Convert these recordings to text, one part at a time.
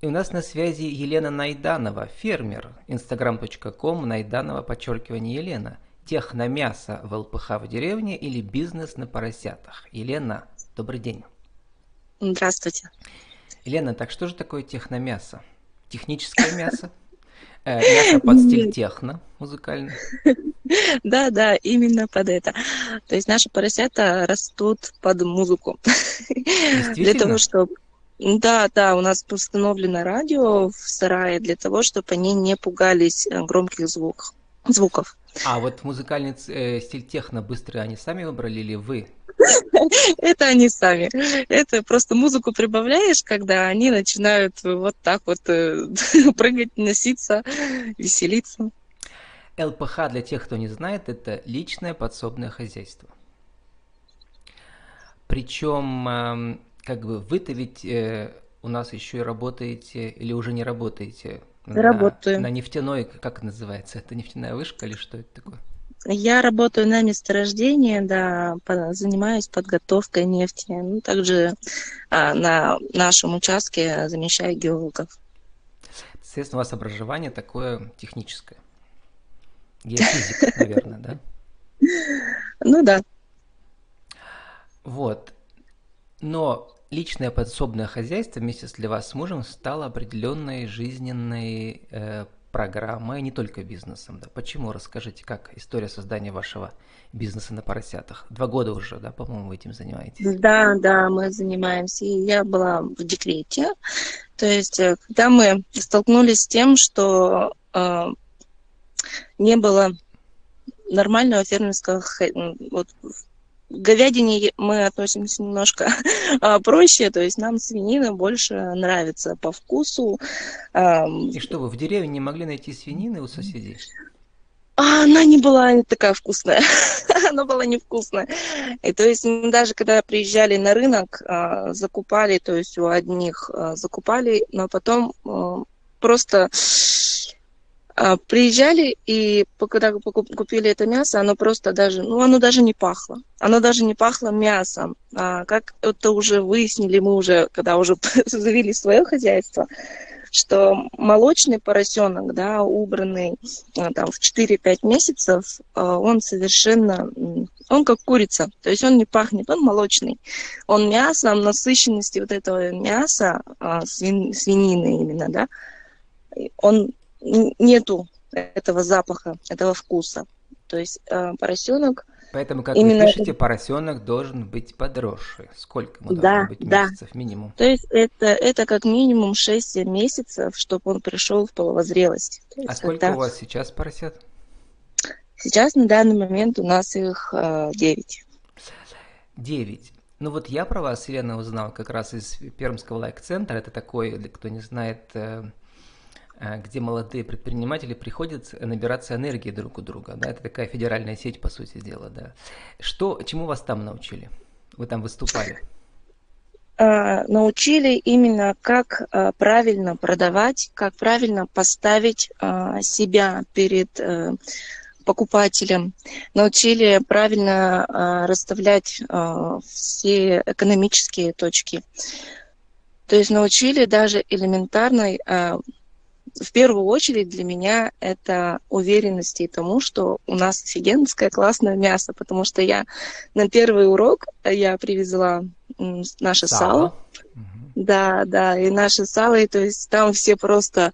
И у нас на связи Елена Найданова, фермер, instagram.com, Найданова, подчеркивание Елена. Техномясо в ЛПХ в деревне или бизнес на поросятах? Елена, добрый день. Здравствуйте. Елена, так что же такое техномясо? Техническое мясо? Э, мясо под стиль техно музыкальный? Да, да, именно под это. То есть наши поросята растут под музыку. Для того, чтобы да, да, у нас установлено радио в сарае для того, чтобы они не пугались э, громких звуков. звуков. А вот музыкальный э, стиль техно быстрый они сами выбрали или вы? Это они сами. Это просто музыку прибавляешь, когда они начинают вот так вот э, прыгать, носиться, веселиться. ЛПХ, для тех, кто не знает, это личное подсобное хозяйство. Причем эм, как бы вы-то ведь э, у нас еще и работаете или уже не работаете? Работаю. На, на нефтяной, как называется? Это нефтяная вышка или что это такое? Я работаю на месторождении, да, занимаюсь подготовкой нефти. Ну, также а, на нашем участке замещаю геологов. Соответственно, у вас образование такое техническое. Геофизик, наверное, да? Ну да. Вот. Но личное подсобное хозяйство вместе с для вас с мужем стало определенной жизненной э, программой, не только бизнесом. Да. Почему? Расскажите, как история создания вашего бизнеса на поросятах. Два года уже, да, по-моему, вы этим занимаетесь. Да, да, мы занимаемся. Я была в декрете. То есть, э, когда мы столкнулись с тем, что э, не было нормального фермерского вот, говядине мы относимся немножко а, проще, то есть нам свинина больше нравится по вкусу. И что вы в деревне не могли найти свинины у соседей? А она не была такая вкусная, она была невкусная. И то есть даже когда приезжали на рынок, а, закупали, то есть у одних а, закупали, но потом просто приезжали, и когда купили это мясо, оно просто даже, ну, оно даже не пахло. Оно даже не пахло мясом. А как это уже выяснили мы уже, когда уже завели свое хозяйство, что молочный поросенок, да, убранный а, там в 4-5 месяцев, а, он совершенно, он как курица, то есть он не пахнет, он молочный. Он мясом, насыщенности вот этого мяса, свинины именно, да, он нету этого запаха, этого вкуса. То есть э, поросенок. Поэтому, как именно... вы пишете, поросенок должен быть подросший. Сколько ему да, должно быть месяцев да. минимум? То есть это, это как минимум 6 месяцев, чтобы он пришел в половозрелость. А сколько когда... у вас сейчас поросят? Сейчас на данный момент у нас их э, 9. 9. Ну вот я про вас, Елена, узнал как раз из Пермского лайк-центра. Это такой, кто не знает, Э, где молодые предприниматели приходят набираться энергии друг у друга. Да? Это такая федеральная сеть, по сути дела. Да. Что, чему вас там научили? Вы там выступали? А, научили именно, как а, правильно продавать, как правильно поставить себя перед э, покупателем, научили правильно расставлять все экономические точки. То есть научили даже элементарной в первую очередь для меня это уверенность и тому, что у нас офигенское классное мясо, потому что я на первый урок я привезла наше сало. сало. Да, да, и наше сало, и то есть там все просто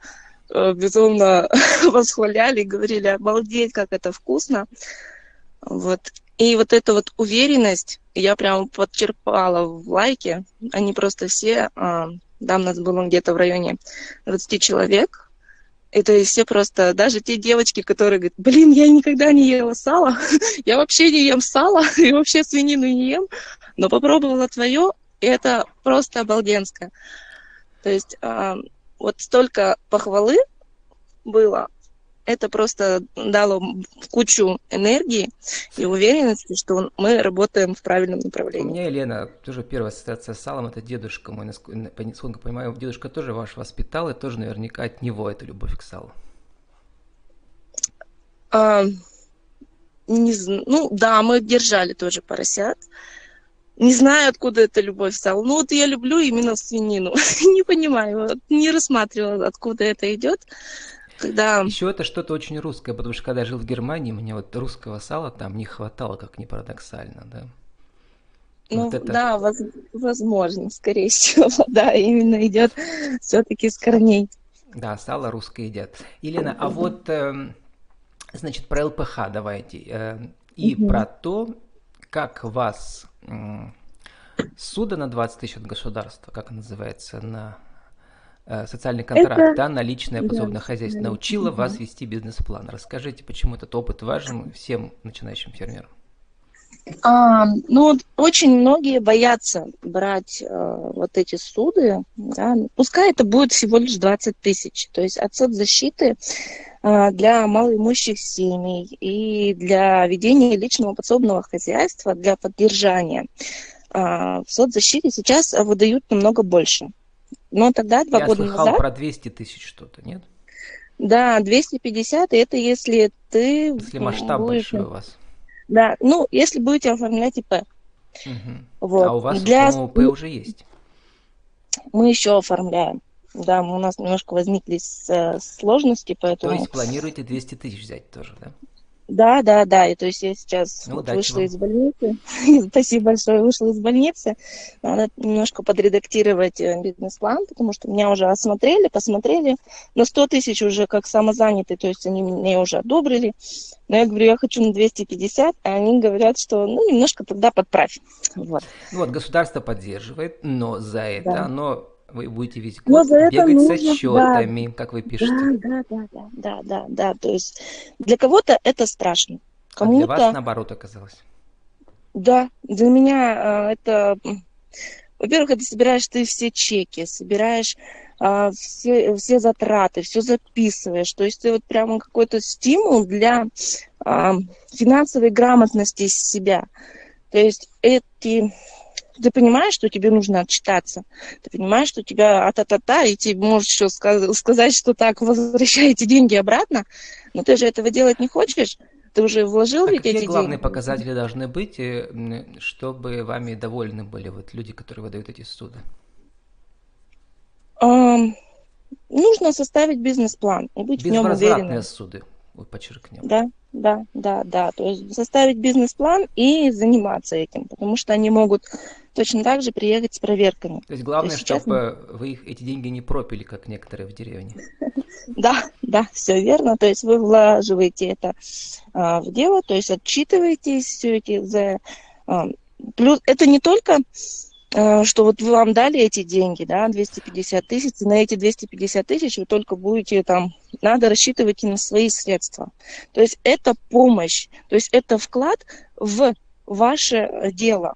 э, безумно восхваляли, говорили, обалдеть, как это вкусно. Вот. И вот эта вот уверенность я прям подчерпала в лайке. Они просто все, у нас было где-то в районе 20 человек, и то есть все просто, даже те девочки, которые говорят, блин, я никогда не ела сало, я вообще не ем сало, и вообще свинину не ем, но попробовала твое, и это просто обалденское. То есть э, вот столько похвалы было, это просто дало кучу энергии и уверенности, что мы работаем в правильном направлении. У меня, Елена, тоже первая ассоциация с салом – это дедушка мой. Насколько понимаю, дедушка тоже ваш воспитал, и тоже наверняка от него эта любовь к салу. А, не, ну да, мы держали тоже поросят. Не знаю, откуда эта любовь стала. Ну вот я люблю именно свинину. не понимаю, не рассматривала, откуда это идет. Когда... Еще это что-то очень русское, потому что когда я жил в Германии, мне вот русского сала там не хватало, как ни парадоксально, да. Ну вот это... да, воз, возможно, скорее всего, да, именно идет все-таки с корней. Да, сало русское едят. Елена, а вот, э, значит, про ЛПХ давайте. Э, и угу. про то, как вас суда на 20 тысяч от государства, как называется, на социальный контракт, это... да, на личное подсобное да, хозяйство, да, научила да. вас вести бизнес-план. Расскажите, почему этот опыт важен всем начинающим фермерам? А, ну, очень многие боятся брать а, вот эти суды. Да. Пускай это будет всего лишь 20 тысяч. То есть от соцзащиты а, для малоимущих семей и для ведения личного подсобного хозяйства, для поддержания а, в соцзащите сейчас выдают намного больше. Но тогда, два Я года слыхал назад... про 200 тысяч что-то, нет? Да, 250, это если ты... Если масштаб будешь... большой у вас. Да, ну, если будете оформлять ИП. Угу. Вот. А у вас, Для... по ИП уже есть? Мы еще оформляем. Да, у нас немножко возникли сложности, поэтому... То есть планируете 200 тысяч взять тоже, да? Да, да, да. И то есть я сейчас ну, вот вышла вам. из больницы. Спасибо большое, вышла из больницы. Надо немножко подредактировать э, бизнес-план, потому что меня уже осмотрели, посмотрели. На 100 тысяч уже как самозанятый, то есть они мне уже одобрили. Но я говорю, я хочу на 250, а они говорят, что ну немножко тогда подправь. Вот. Ну вот, государство поддерживает, но за это да. оно вы будете весь год бегать нужно, с отчетами, да, как вы пишете. Да, да, да, да, да, да. То есть для кого-то это страшно. Кому-то... А для вас наоборот оказалось. Да, для меня э, это, во-первых, это собираешь ты все чеки, собираешь э, все, все затраты, все записываешь. То есть ты вот прямо какой-то стимул для э, финансовой грамотности себя. То есть эти ты понимаешь, что тебе нужно отчитаться. Ты понимаешь, что у тебя а-та-та-та, и тебе можешь еще сказать, что так, возвращаете деньги обратно, но ты же этого делать не хочешь. Ты уже вложил а ведь эти деньги. главные показатели должны быть, э, чтобы вами довольны были вот люди, которые выдают эти суды? Um, нужно составить бизнес-план и быть в нем уверенным. суды, подчеркнем. Да, да, да, да. То есть составить бизнес-план и заниматься этим, потому что они могут точно так же приехать с проверками. То есть главное, То есть чтобы сейчас... вы их, эти деньги не пропили, как некоторые в деревне. Да, да, все верно. То есть вы влаживаете это а, в дело, то есть отчитываетесь все эти за... А, плюс это не только что вот вам дали эти деньги, да, 250 тысяч, и на эти 250 тысяч вы только будете там, надо рассчитывать и на свои средства. То есть это помощь, то есть это вклад в ваше дело.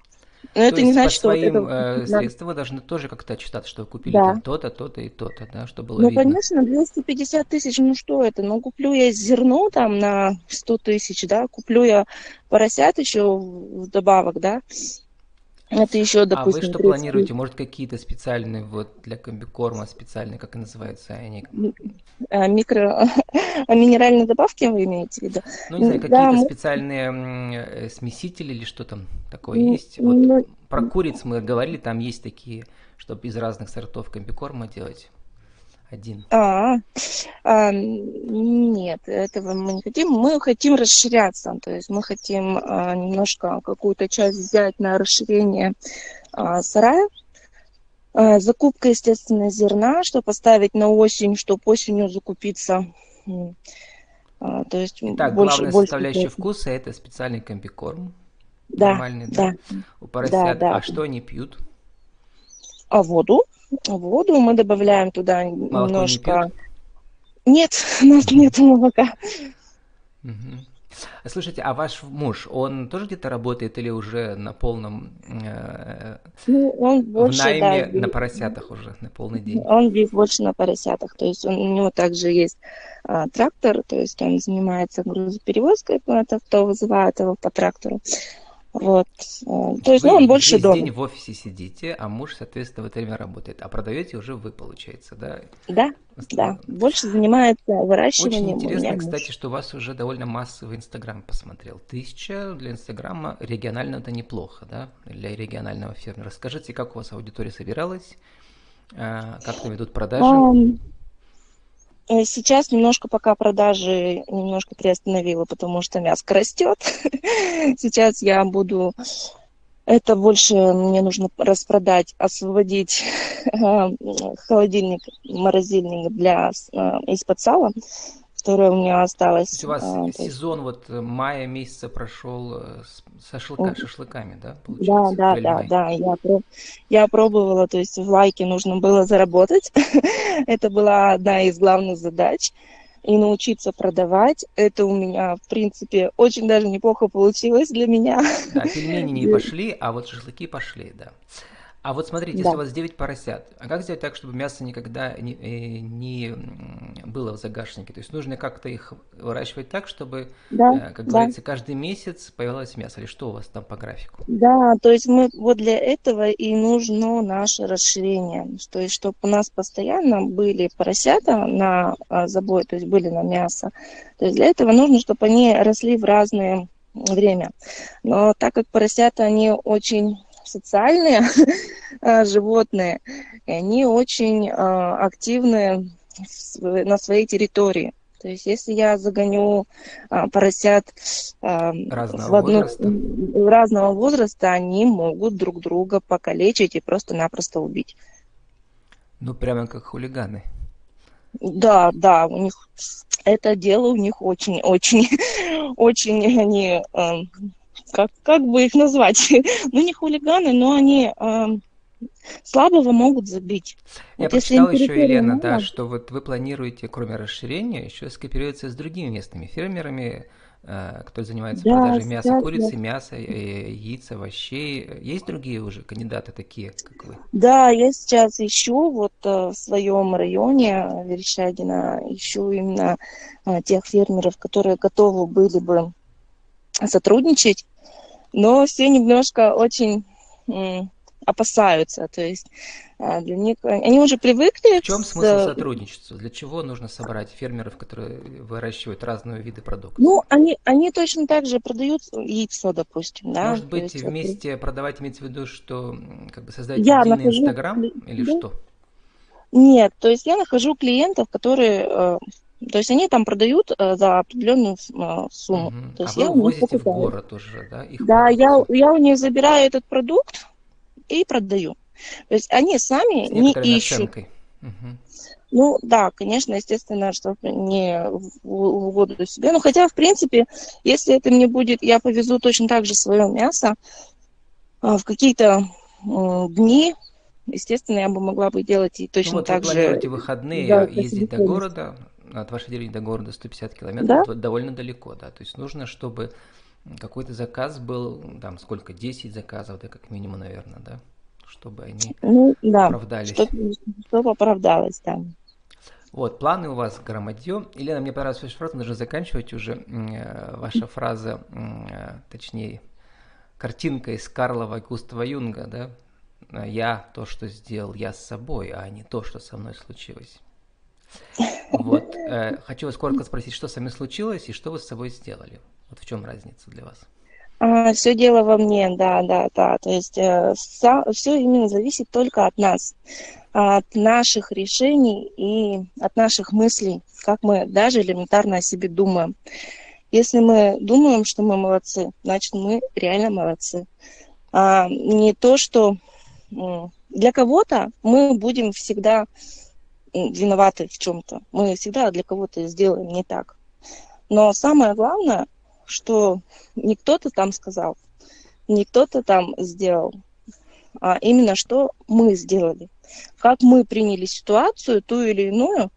Но то это не значит, что своим вот это... э, средствам вы должны тоже как-то отчитаться, что вы купили да. там то-то, то-то и то-то, да, чтобы было Ну, видно. конечно, 250 тысяч, ну что это? Ну, куплю я зерно там на 100 тысяч, да, куплю я поросят еще вдобавок, да, это еще, допустим, А вы что 30... планируете? Может, какие-то специальные вот для комбикорма, специальные, как и называются они? А, микро... А минеральные добавки вы имеете в виду? Ну, не знаю, какие-то мы... специальные э, смесители или что там такое есть? Вот ну... про куриц мы говорили, там есть такие, чтобы из разных сортов комбикорма делать один? А, а, нет, этого мы не хотим. Мы хотим расширяться, то есть мы хотим а, немножко какую-то часть взять на расширение а, сарая. А, закупка, естественно, зерна, чтобы поставить на осень, чтобы осенью закупиться. А, то есть Итак, больше, главная больше составляющая больше. вкуса это специальный комбикорм. Да, Нормальный, да, да. У поросят. Да, да. А что они пьют? А воду воду, мы добавляем туда Молоко немножко... Не нет, у нас нет молока. Угу. Слушайте, а ваш муж, он тоже где-то работает или уже на полном э, ну, он больше, в найме да, на поросятах уже на полный день? Он здесь больше на поросятах, то есть он, у него также есть а, трактор, то есть он занимается грузоперевозкой, это кто вызывает его по трактору. Вот. Э, то есть, вы ну, он больше весь дома. день в офисе сидите, а муж, соответственно, в это время работает. А продаете уже вы, получается, да? Да, да. Больше занимается выращиванием. Очень интересно, кстати, что у вас уже довольно массовый Инстаграм посмотрел. Тысяча для Инстаграма регионально это неплохо, да? Для регионального фермера. Расскажите, как у вас аудитория собиралась? А, как там ведут продажи? Um... Сейчас немножко пока продажи немножко приостановила, потому что мяско растет. Сейчас я буду... Это больше мне нужно распродать, освободить э, холодильник, морозильник для э, из-под сала которая у меня осталась. То есть у вас а, сезон есть... вот мая месяца прошел с шашлыка, шашлыками, да, получается? Да, да, да, да. Я, я пробовала, то есть в лайке нужно было заработать. Это была одна из главных задач. И научиться продавать. Это у меня, в принципе, очень даже неплохо получилось для меня. Да, пельмени не пошли, а вот шашлыки пошли, да. А вот смотрите, да. если у вас 9 поросят, а как сделать так, чтобы мясо никогда не, э, не было в загашнике? То есть нужно как-то их выращивать так, чтобы, да, э, как да. говорится, каждый месяц появилось мясо. Или что у вас там по графику? Да, то есть мы вот для этого и нужно наше расширение. То есть чтобы у нас постоянно были поросята на а, забой, то есть были на мясо. То есть для этого нужно, чтобы они росли в разное время. Но так как поросята, они очень социальные э, животные, и они очень э, активны на своей территории. То есть, если я загоню а, поросят а, разного, в одну, возраста. разного возраста, они могут друг друга покалечить и просто-напросто убить. Ну, прямо как хулиганы. Да, да, у них это дело у них очень, очень, очень они как, как бы их назвать? ну, не хулиганы, но они э, слабого могут забить. Я вот прочитал еще, Елена, мало... да, что вот вы планируете, кроме расширения, еще скооперироваться с другими местными фермерами, э, которые занимаются да, продажей мяса да, курицы, да. мяса, э, яиц, овощей. Есть другие уже кандидаты такие, как вы? Да, я сейчас ищу вот э, в своем районе Верещагина, ищу именно тех фермеров, которые готовы были бы сотрудничать но все немножко очень опасаются, то есть а, для них они уже привыкли. В чем с... смысл сотрудничества? Для чего нужно собрать фермеров, которые выращивают разные виды продуктов? Ну, они, они точно так же продают яйцо, допустим, да. Может быть, есть, вместе вот... продавать имеется в виду, что как бы создать я единый нахожу... Инстаграм или да? что? Нет, то есть я нахожу клиентов, которые э, то есть они там продают э, за определенную э, сумму. Угу. То есть а я вы возите в город уже, да? Их да, я, я у них забираю этот продукт и продаю. То есть они сами не ищут. Угу. Ну да, конечно, естественно, что не в угоду себе. Ну хотя, в принципе, если это мне будет, я повезу точно так же свое мясо а, в какие-то дни, естественно, я бы могла бы делать и точно ну, вот так вы же. выходные да, ездить до города, от вашей деревни до города 150 километров, да? довольно далеко, да. То есть нужно, чтобы какой-то заказ был, там, сколько, 10 заказов, да, как минимум, наверное, да, чтобы они ну, да, оправдались. Чтобы, чтобы оправдалось, да. Вот, планы у вас громадье. Елена, мне понравилась ваша фраза, нужно заканчивать уже. Э, ваша фраза, э, точнее, картинка из Карлова Густава Юнга, да? Я то, что сделал я с собой, а не то, что со мной случилось. Вот. Э, хочу вас коротко спросить, что с вами случилось и что вы с собой сделали? Вот в чем разница для вас? А, все дело во мне, да, да, да. То есть э, все именно зависит только от нас, от наших решений и от наших мыслей, как мы даже элементарно о себе думаем. Если мы думаем, что мы молодцы, значит мы реально молодцы. А не то, что для кого-то мы будем всегда виноваты в чем-то. Мы всегда для кого-то сделаем не так. Но самое главное, что не кто-то там сказал, не кто-то там сделал, а именно что мы сделали. Как мы приняли ситуацию, ту или иную,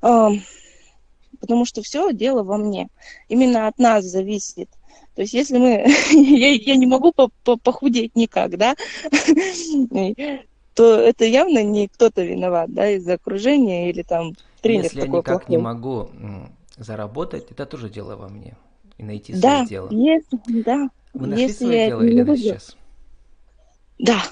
потому что все дело во мне. Именно от нас зависит. То есть если мы... я, я не могу похудеть никак, да? то это явно не кто-то виноват, да, из окружения или там тренер Если такой я никак плохой. не могу заработать, это тоже дело во мне. И найти да, свое дело. Есть, да. Вы нашли Если свое дело, Елена, буду... сейчас? Да,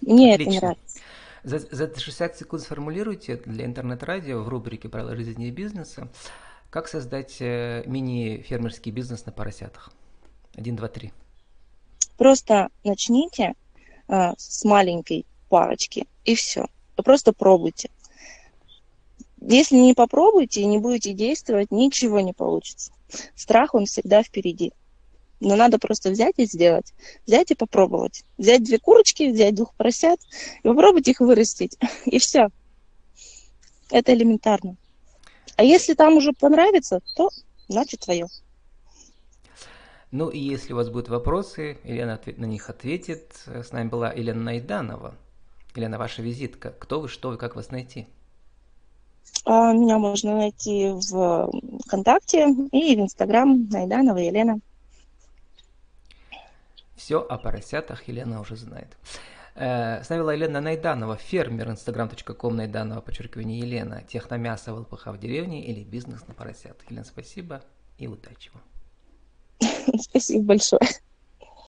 мне Отлично. это нравится. За, за 60 секунд сформулируйте для интернет-радио в рубрике «Правила жизни и бизнеса», как создать э, мини-фермерский бизнес на поросятах. Один, два, три. Просто начните э, с маленькой парочки, и все. Просто пробуйте. Если не попробуете и не будете действовать, ничего не получится. Страх, он всегда впереди. Но надо просто взять и сделать. Взять и попробовать. Взять две курочки, взять двух поросят и попробовать их вырастить. И все. Это элементарно. А если там уже понравится, то значит твое. Ну и если у вас будут вопросы, Елена на них ответит. С нами была Елена Найданова. Елена, ваша визитка. Кто вы, что вы, как вас найти? А, меня можно найти в ВКонтакте и в Инстаграм Найданова Елена. Все о поросятах Елена уже знает. Э, с нами была Елена Найданова, фермер, instagram.com Найданова, подчеркивание Елена, техномясо в ЛПХ в деревне или бизнес на поросят. Елена, спасибо и удачи вам. Спасибо большое.